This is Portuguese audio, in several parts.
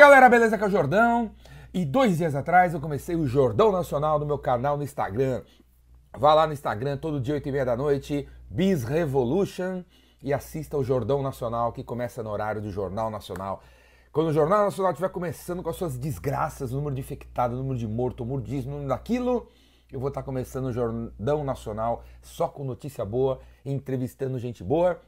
galera, beleza? Aqui é o Jordão. E dois dias atrás eu comecei o Jordão Nacional no meu canal no Instagram. Vá lá no Instagram todo dia, 8 e meia da noite, Biz Revolution, e assista o Jordão Nacional, que começa no horário do Jornal Nacional. Quando o Jornal Nacional estiver começando com as suas desgraças, número de infectado, número de morto, número disso, número daquilo, eu vou estar começando o Jordão Nacional só com notícia boa, entrevistando gente boa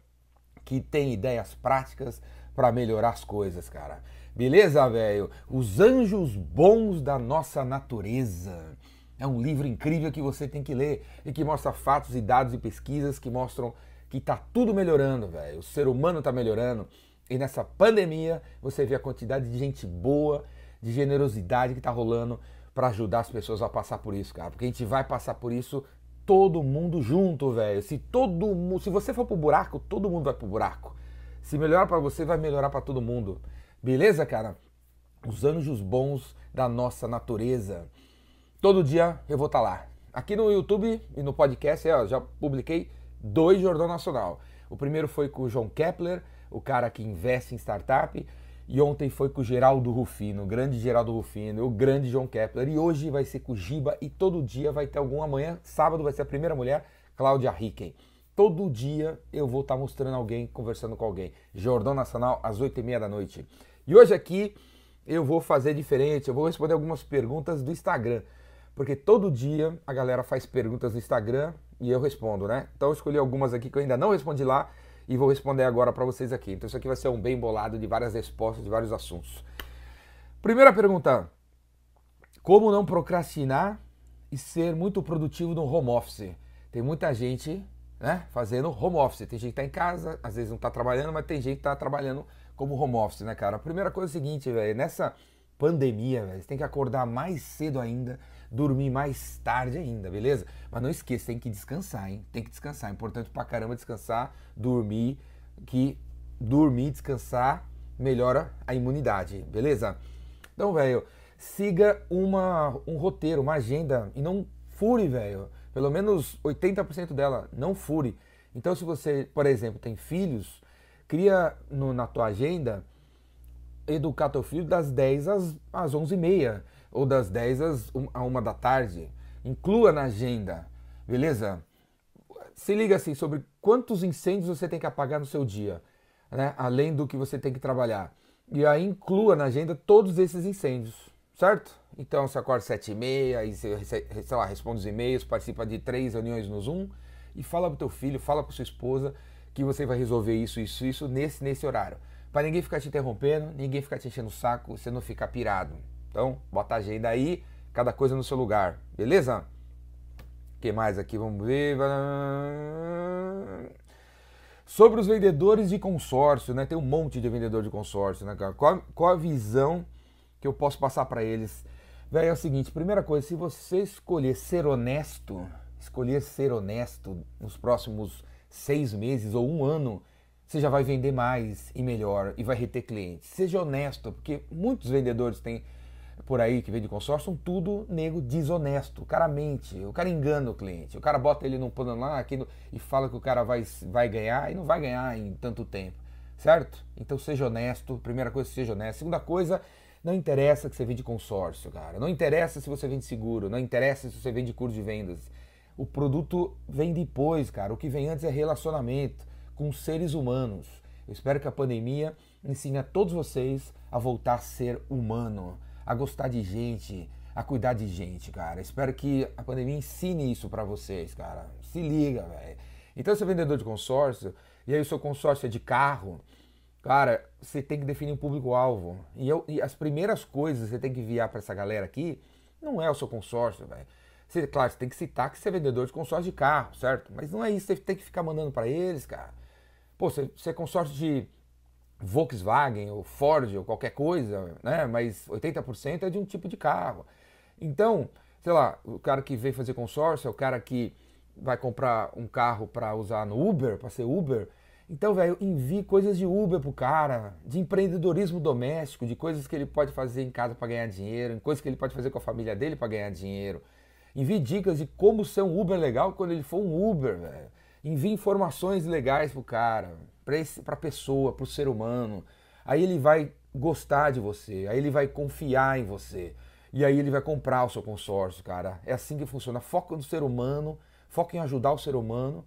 que tem ideias práticas para melhorar as coisas, cara. Beleza, velho? Os Anjos Bons da Nossa Natureza. É um livro incrível que você tem que ler e que mostra fatos e dados e pesquisas que mostram que tá tudo melhorando, velho. O ser humano tá melhorando. E nessa pandemia você vê a quantidade de gente boa, de generosidade que tá rolando para ajudar as pessoas a passar por isso, cara. Porque a gente vai passar por isso todo mundo junto, velho. Se todo mundo, se você for pro buraco, todo mundo vai pro buraco. Se melhora para você, vai melhorar para todo mundo. Beleza, cara? Os anjos bons da nossa natureza. Todo dia eu vou estar tá lá. Aqui no YouTube e no podcast, ó, já publiquei dois Jordão Nacional. O primeiro foi com o João Kepler, o cara que investe em startup. E ontem foi com o Geraldo Rufino, o grande Geraldo Rufino, o grande João Kepler. E hoje vai ser com o Giba e todo dia vai ter algum. Amanhã, sábado, vai ser a primeira mulher, Cláudia Ricken. Todo dia eu vou estar tá mostrando alguém, conversando com alguém. Jordão Nacional, às 8h30 da noite. E hoje aqui eu vou fazer diferente, eu vou responder algumas perguntas do Instagram. Porque todo dia a galera faz perguntas no Instagram e eu respondo, né? Então eu escolhi algumas aqui que eu ainda não respondi lá e vou responder agora para vocês aqui. Então isso aqui vai ser um bem bolado de várias respostas de vários assuntos. Primeira pergunta: Como não procrastinar e ser muito produtivo no home office? Tem muita gente, né, fazendo home office. Tem gente que tá em casa, às vezes não tá trabalhando, mas tem gente que tá trabalhando como home office, né, cara? A primeira coisa é o seguinte, velho, nessa pandemia, velho, você tem que acordar mais cedo ainda, dormir mais tarde ainda, beleza? Mas não esqueça, tem que descansar, hein? Tem que descansar. É importante pra caramba descansar, dormir, que dormir, descansar melhora a imunidade, beleza? Então, velho, siga uma, um roteiro, uma agenda e não fure, velho. Pelo menos 80% dela, não fure. Então, se você, por exemplo, tem filhos, cria no, na tua agenda educar teu filho das 10 às, às 11 e meia, ou das 10 às 1, a 1 da tarde. Inclua na agenda, beleza? Se liga assim sobre quantos incêndios você tem que apagar no seu dia, né? além do que você tem que trabalhar. E aí inclua na agenda todos esses incêndios, certo? Então você acorda às 7 e meia, e você, sei lá, responde os e-mails, participa de três reuniões no Zoom e fala pro teu filho, fala para sua esposa que você vai resolver isso, isso, isso nesse, nesse horário. Para ninguém ficar te interrompendo, ninguém ficar te enchendo o saco, você não ficar pirado. Então, bota a agenda aí, cada coisa no seu lugar, beleza? O que mais aqui? Vamos ver. Sobre os vendedores de consórcio, né? Tem um monte de vendedor de consórcio, né? Qual, qual a visão que eu posso passar para eles? Velho, é o seguinte, primeira coisa, se você escolher ser honesto, escolher ser honesto nos próximos seis meses ou um ano, você já vai vender mais e melhor e vai reter clientes. Seja honesto, porque muitos vendedores têm por aí que vende consórcio são tudo nego desonesto. O cara mente, o cara engana o cliente, o cara bota ele num plano lá aqui no, e fala que o cara vai, vai ganhar e não vai ganhar em tanto tempo, certo? Então seja honesto, primeira coisa, seja honesto. Segunda coisa, não interessa que você vende consórcio, cara. Não interessa se você vende seguro, não interessa se você vende curso de vendas. O produto vem depois, cara. O que vem antes é relacionamento com seres humanos. Eu espero que a pandemia ensine a todos vocês a voltar a ser humano, a gostar de gente, a cuidar de gente, cara. Espero que a pandemia ensine isso para vocês, cara. Se liga, velho. Então, você é vendedor de consórcio, e aí o seu consórcio é de carro, cara, você tem que definir um público-alvo. E, e as primeiras coisas que você tem que enviar para essa galera aqui não é o seu consórcio, velho. Claro, você tem que citar que você é vendedor de consórcio de carro, certo? Mas não é isso, você tem que ficar mandando para eles, cara. Pô, você, você é consórcio de Volkswagen ou Ford ou qualquer coisa, né? Mas 80% é de um tipo de carro. Então, sei lá, o cara que veio fazer consórcio é o cara que vai comprar um carro para usar no Uber, para ser Uber. Então, velho, envie coisas de Uber pro cara, de empreendedorismo doméstico, de coisas que ele pode fazer em casa para ganhar dinheiro, coisas que ele pode fazer com a família dele para ganhar dinheiro. Envie dicas de como ser um Uber legal quando ele for um Uber, velho. Envie informações legais pro cara, para a pessoa, para o ser humano. Aí ele vai gostar de você, aí ele vai confiar em você. E aí ele vai comprar o seu consórcio, cara. É assim que funciona. Foca no ser humano, foca em ajudar o ser humano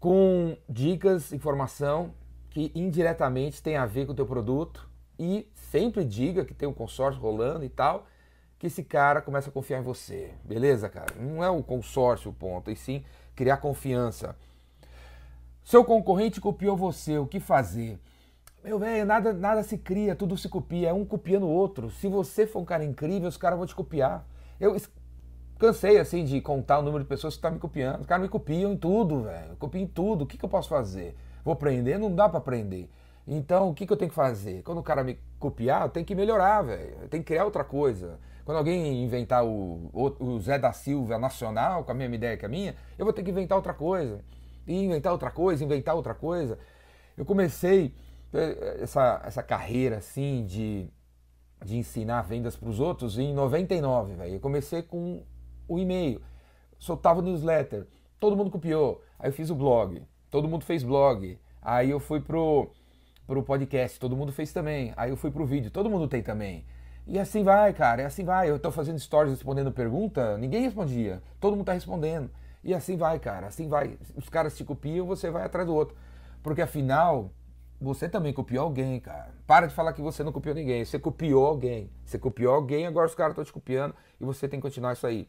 com dicas, informação que indiretamente tem a ver com o teu produto e sempre diga que tem um consórcio rolando e tal, que esse cara começa a confiar em você. Beleza, cara? Não é o consórcio o ponto, e sim criar confiança. Seu concorrente copiou você, o que fazer? Meu velho, nada, nada se cria, tudo se copia, é um copiando o outro. Se você for um cara incrível, os caras vão te copiar. Eu cansei assim de contar o número de pessoas que tá me copiando. Os caras me copiam em tudo, velho. Copiam em tudo. O que, que eu posso fazer? Vou aprender? Não dá para aprender. Então, o que, que eu tenho que fazer? Quando o cara me copiar, eu tenho que melhorar, velho. Eu tenho que criar outra coisa. Quando alguém inventar o, o, Zé da Silva nacional, com a mesma ideia que a minha, eu vou ter que inventar outra coisa. E inventar outra coisa, inventar outra coisa. Eu comecei eh, essa, essa carreira assim de, de ensinar vendas para os outros em 99, velho. Eu comecei com o e-mail, soltava o newsletter, todo mundo copiou. Aí eu fiz o blog, todo mundo fez blog. Aí eu fui pro pro podcast, todo mundo fez também. Aí eu fui pro vídeo, todo mundo tem também. E assim vai, cara, é assim vai. Eu tô fazendo stories respondendo pergunta, ninguém respondia. Todo mundo tá respondendo. E assim vai, cara, assim vai. Os caras te copiam, você vai atrás do outro. Porque afinal, você também copiou alguém, cara. Para de falar que você não copiou ninguém. Você copiou alguém. Você copiou alguém, agora os caras estão te copiando e você tem que continuar isso aí.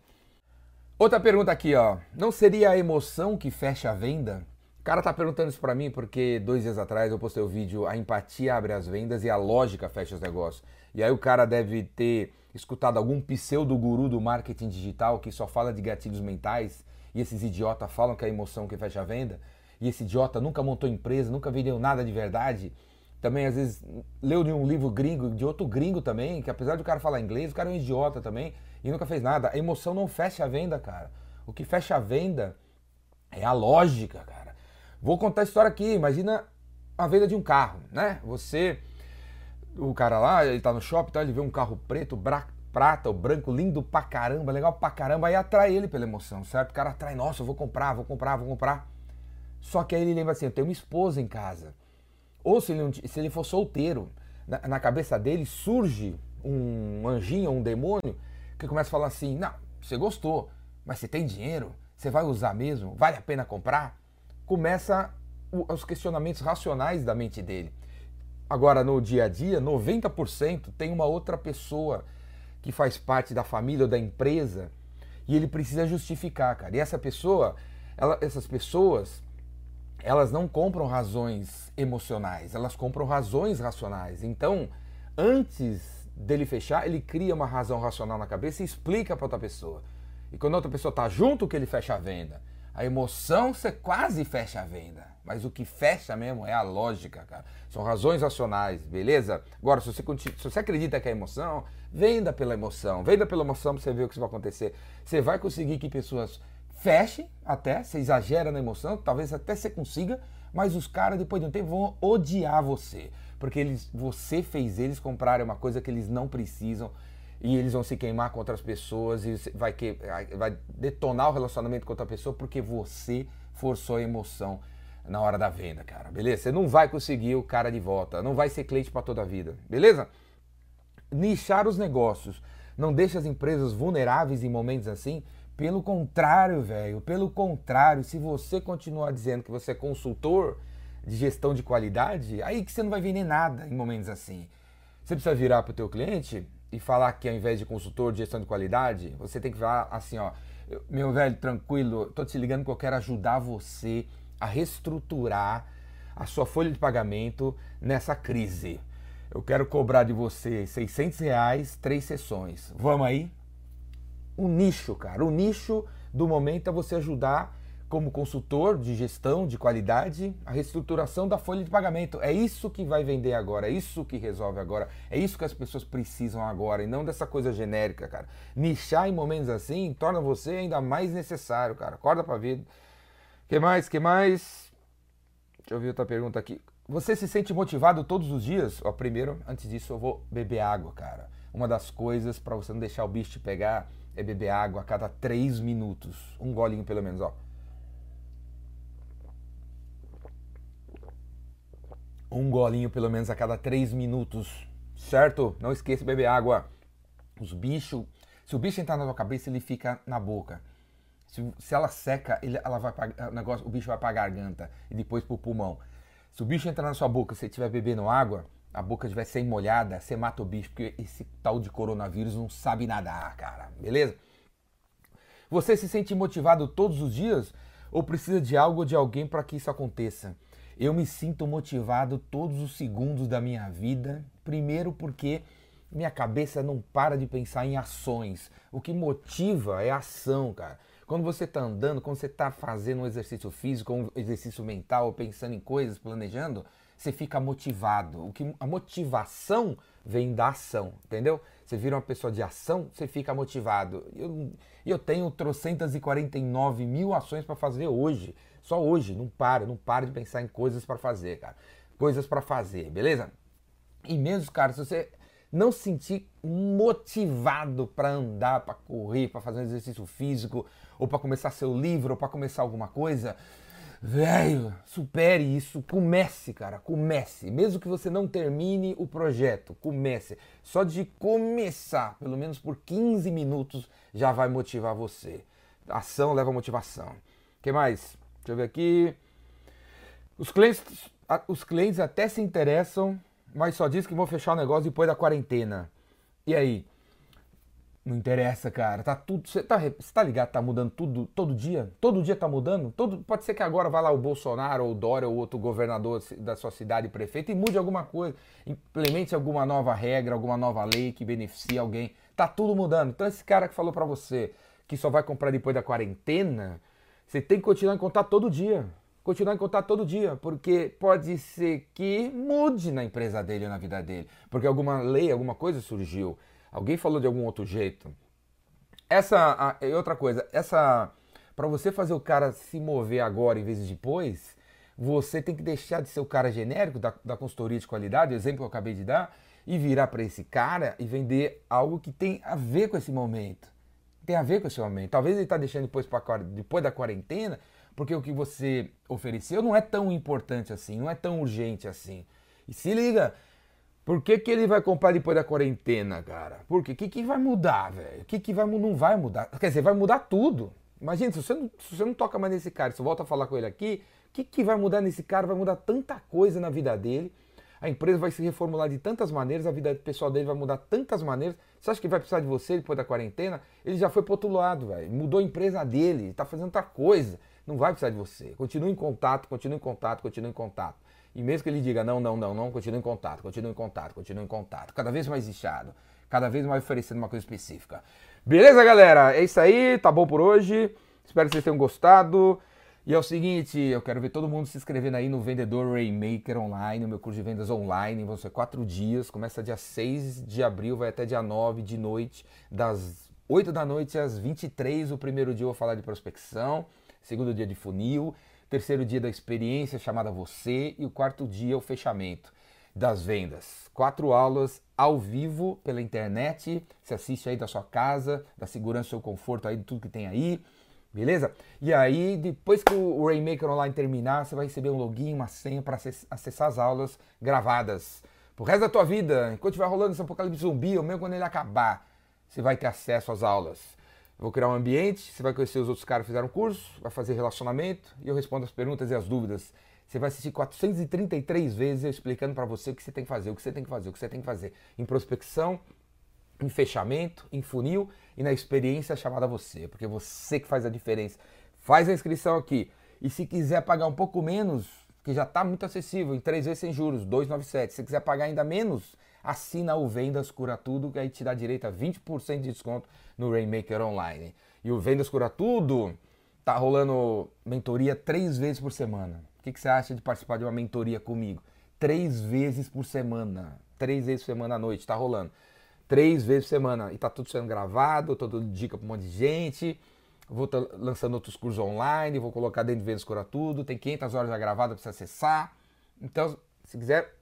Outra pergunta aqui, ó. Não seria a emoção que fecha a venda? O cara tá perguntando isso para mim porque dois dias atrás eu postei o vídeo A empatia abre as vendas e a lógica fecha os negócios. E aí o cara deve ter escutado algum pseudo guru do marketing digital que só fala de gatilhos mentais e esses idiotas falam que é a emoção que fecha a venda. E esse idiota nunca montou empresa, nunca vendeu nada de verdade. Também às vezes leu de um livro gringo, de outro gringo também, que apesar do cara falar inglês, o cara é um idiota também e nunca fez nada. A emoção não fecha a venda, cara. O que fecha a venda é a lógica, cara. Vou contar a história aqui. Imagina a venda de um carro, né? Você, o cara lá, ele tá no shopping, tá, ele vê um carro preto, bra, prata ou branco, lindo pra caramba, legal pra caramba, aí atrai ele pela emoção, certo? O cara atrai, nossa, eu vou comprar, vou comprar, vou comprar. Só que aí ele lembra assim, eu tenho uma esposa em casa. Ou se ele, se ele for solteiro, na, na cabeça dele surge um anjinho, um demônio, que começa a falar assim, não, você gostou, mas você tem dinheiro, você vai usar mesmo, vale a pena comprar? começa os questionamentos racionais da mente dele. Agora, no dia a dia, 90% tem uma outra pessoa que faz parte da família ou da empresa e ele precisa justificar, cara. E essa pessoa, ela, essas pessoas, elas não compram razões emocionais, elas compram razões racionais. Então, antes dele fechar, ele cria uma razão racional na cabeça e explica para outra pessoa. E quando a outra pessoa está junto, que ele fecha a venda. A emoção você quase fecha a venda, mas o que fecha mesmo é a lógica, cara. São razões racionais, beleza? Agora, se você, se você acredita que é emoção, venda pela emoção. Venda pela emoção pra você ver o que vai acontecer. Você vai conseguir que pessoas fechem até, você exagera na emoção, talvez até você consiga, mas os caras, depois de um tempo, vão odiar você. Porque eles, você fez eles comprarem uma coisa que eles não precisam e eles vão se queimar com outras pessoas e vai, que, vai detonar o relacionamento com outra pessoa porque você forçou a emoção na hora da venda, cara. Beleza? Você não vai conseguir o cara de volta, não vai ser cliente para toda a vida, beleza? Nichar os negócios. Não deixe as empresas vulneráveis em momentos assim. Pelo contrário, velho, pelo contrário, se você continuar dizendo que você é consultor de gestão de qualidade, aí que você não vai vender nada em momentos assim. Você precisa virar para o teu cliente e falar que ao invés de consultor de gestão de qualidade, você tem que falar assim, ó, meu velho, tranquilo, tô te ligando que eu quero ajudar você a reestruturar a sua folha de pagamento nessa crise. Eu quero cobrar de você 600 reais, três sessões. Vamos aí? O nicho, cara, o nicho do momento é você ajudar como consultor de gestão de qualidade, a reestruturação da folha de pagamento. É isso que vai vender agora, é isso que resolve agora, é isso que as pessoas precisam agora e não dessa coisa genérica, cara. Nichar em momentos assim torna você ainda mais necessário, cara. Acorda pra vida. Que mais? Que mais? Deixa eu ver outra pergunta aqui. Você se sente motivado todos os dias? Ó, primeiro, antes disso, eu vou beber água, cara. Uma das coisas para você não deixar o bicho te pegar é beber água a cada três minutos. Um golinho pelo menos, ó. Um golinho pelo menos a cada três minutos. certo? Não esqueça de beber água. Os bichos, se o bicho entrar na sua cabeça, ele fica na boca. Se, se ela seca, ele, ela vai pra, o, negócio, o bicho vai para a garganta e depois para o pulmão. Se o bicho entrar na sua boca, se você estiver bebendo água, a boca estiver sem molhada, você mata o bicho, porque esse tal de coronavírus não sabe nadar, cara. Beleza? Você se sente motivado todos os dias ou precisa de algo ou de alguém para que isso aconteça? Eu me sinto motivado todos os segundos da minha vida, primeiro porque minha cabeça não para de pensar em ações. O que motiva é a ação, cara. Quando você está andando, quando você está fazendo um exercício físico, um exercício mental, pensando em coisas, planejando, você fica motivado. O que a motivação vem da ação, entendeu? Você vira uma pessoa de ação, você fica motivado. Eu, eu tenho trocentas e 49 mil ações para fazer hoje. Só hoje, não para, não para de pensar em coisas para fazer, cara. Coisas para fazer, beleza? E mesmo, cara, se você não se sentir motivado para andar, para correr, para fazer um exercício físico, ou para começar seu livro, ou para começar alguma coisa, velho, supere isso, comece, cara, comece. Mesmo que você não termine o projeto, comece. Só de começar, pelo menos por 15 minutos, já vai motivar você. Ação leva motivação. O que mais? Deixa eu ver aqui. Os clientes, os clientes até se interessam, mas só diz que vão fechar o negócio depois da quarentena. E aí? Não interessa, cara. Tá tudo. Você tá, tá ligado? Tá mudando tudo todo dia? Todo dia tá mudando? Todo, pode ser que agora vá lá o Bolsonaro, ou o Dória, ou outro governador da sua cidade, prefeito, e mude alguma coisa. Implemente alguma nova regra, alguma nova lei que beneficie alguém. Tá tudo mudando. Então, esse cara que falou para você que só vai comprar depois da quarentena, você tem que continuar em contato todo dia. Continuar em contato todo dia, porque pode ser que mude na empresa dele ou na vida dele, porque alguma lei, alguma coisa surgiu. Alguém falou de algum outro jeito. Essa e outra coisa, essa para você fazer o cara se mover agora em vez de depois, você tem que deixar de ser o cara genérico da, da consultoria de qualidade, o exemplo que eu acabei de dar, e virar para esse cara e vender algo que tem a ver com esse momento. Tem a ver com esse momento. Talvez ele está deixando depois, pra, depois da quarentena, porque o que você ofereceu não é tão importante assim, não é tão urgente assim. E se liga, por que, que ele vai comprar depois da quarentena, cara? Por quê? O que, que vai mudar, velho? O que, que vai, não vai mudar? Quer dizer, vai mudar tudo. Imagina, se você, não, se você não toca mais nesse cara, se volta a falar com ele aqui, o que, que vai mudar nesse cara? Vai mudar tanta coisa na vida dele. A empresa vai se reformular de tantas maneiras, a vida pessoal dele vai mudar tantas maneiras. Você acha que vai precisar de você depois da quarentena? Ele já foi pro outro lado, velho. Mudou a empresa dele, está fazendo outra coisa. Não vai precisar de você. Continue em contato, continue em contato, continue em contato. E mesmo que ele diga não, não, não, não, continue em contato, continue em contato, continue em contato. Cada vez mais inchado, cada vez mais oferecendo uma coisa específica. Beleza, galera? É isso aí, tá bom por hoje. Espero que vocês tenham gostado. E é o seguinte, eu quero ver todo mundo se inscrevendo aí no Vendedor Rainmaker Online, no meu curso de vendas online. Vão ser quatro dias, começa dia 6 de abril, vai até dia 9 de noite, das 8 da noite às 23. O primeiro dia eu vou falar de prospecção, segundo dia de funil, terceiro dia da experiência chamada Você e o quarto dia o fechamento das vendas. Quatro aulas ao vivo pela internet, se assiste aí da sua casa, da segurança do seu conforto aí, de tudo que tem aí, beleza? E aí, depois que o Rainmaker Online terminar, você vai receber um login, uma senha para acessar as aulas gravadas. Pro resto da tua vida, enquanto estiver rolando esse apocalipse zumbi, ou mesmo quando ele acabar, você vai ter acesso às aulas. Vou criar um ambiente, você vai conhecer os outros caras que fizeram curso, vai fazer relacionamento e eu respondo as perguntas e as dúvidas. Você vai assistir 433 vezes eu explicando para você o que você tem que fazer, o que você tem que fazer, o que você tem que fazer em prospecção, em fechamento, em funil e na experiência chamada você, porque é você que faz a diferença. Faz a inscrição aqui. E se quiser pagar um pouco menos, que já está muito acessível, em três vezes sem juros, 297. Se quiser pagar ainda menos, assina o Vendas Cura Tudo, que aí te dá direito a 20% de desconto no Rainmaker Online. E o Vendas Cura Tudo tá rolando mentoria três vezes por semana. O que, que você acha de participar de uma mentoria comigo? Três vezes por semana. Três vezes por semana à noite, tá rolando. Três vezes por semana. E tá tudo sendo gravado, tô dando dica pra um monte de gente. Vou tá lançando outros cursos online, vou colocar dentro de Vendas Cura Tudo. Tem 500 horas já gravadas para você acessar. Então, se quiser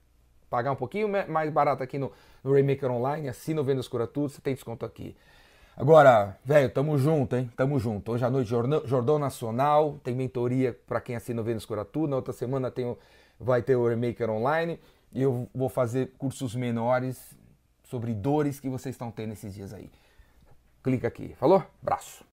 pagar um pouquinho mais barato aqui no, no Remaker Online, assina o Vendas Cura Tudo, você tem desconto aqui. Agora, velho, tamo junto, hein? Tamo junto. Hoje à noite, Jordão Nacional, tem mentoria para quem assina o Cura Tudo. Na outra semana tem, vai ter o Remaker Online. E eu vou fazer cursos menores sobre dores que vocês estão tendo esses dias aí. Clica aqui. Falou? Braço.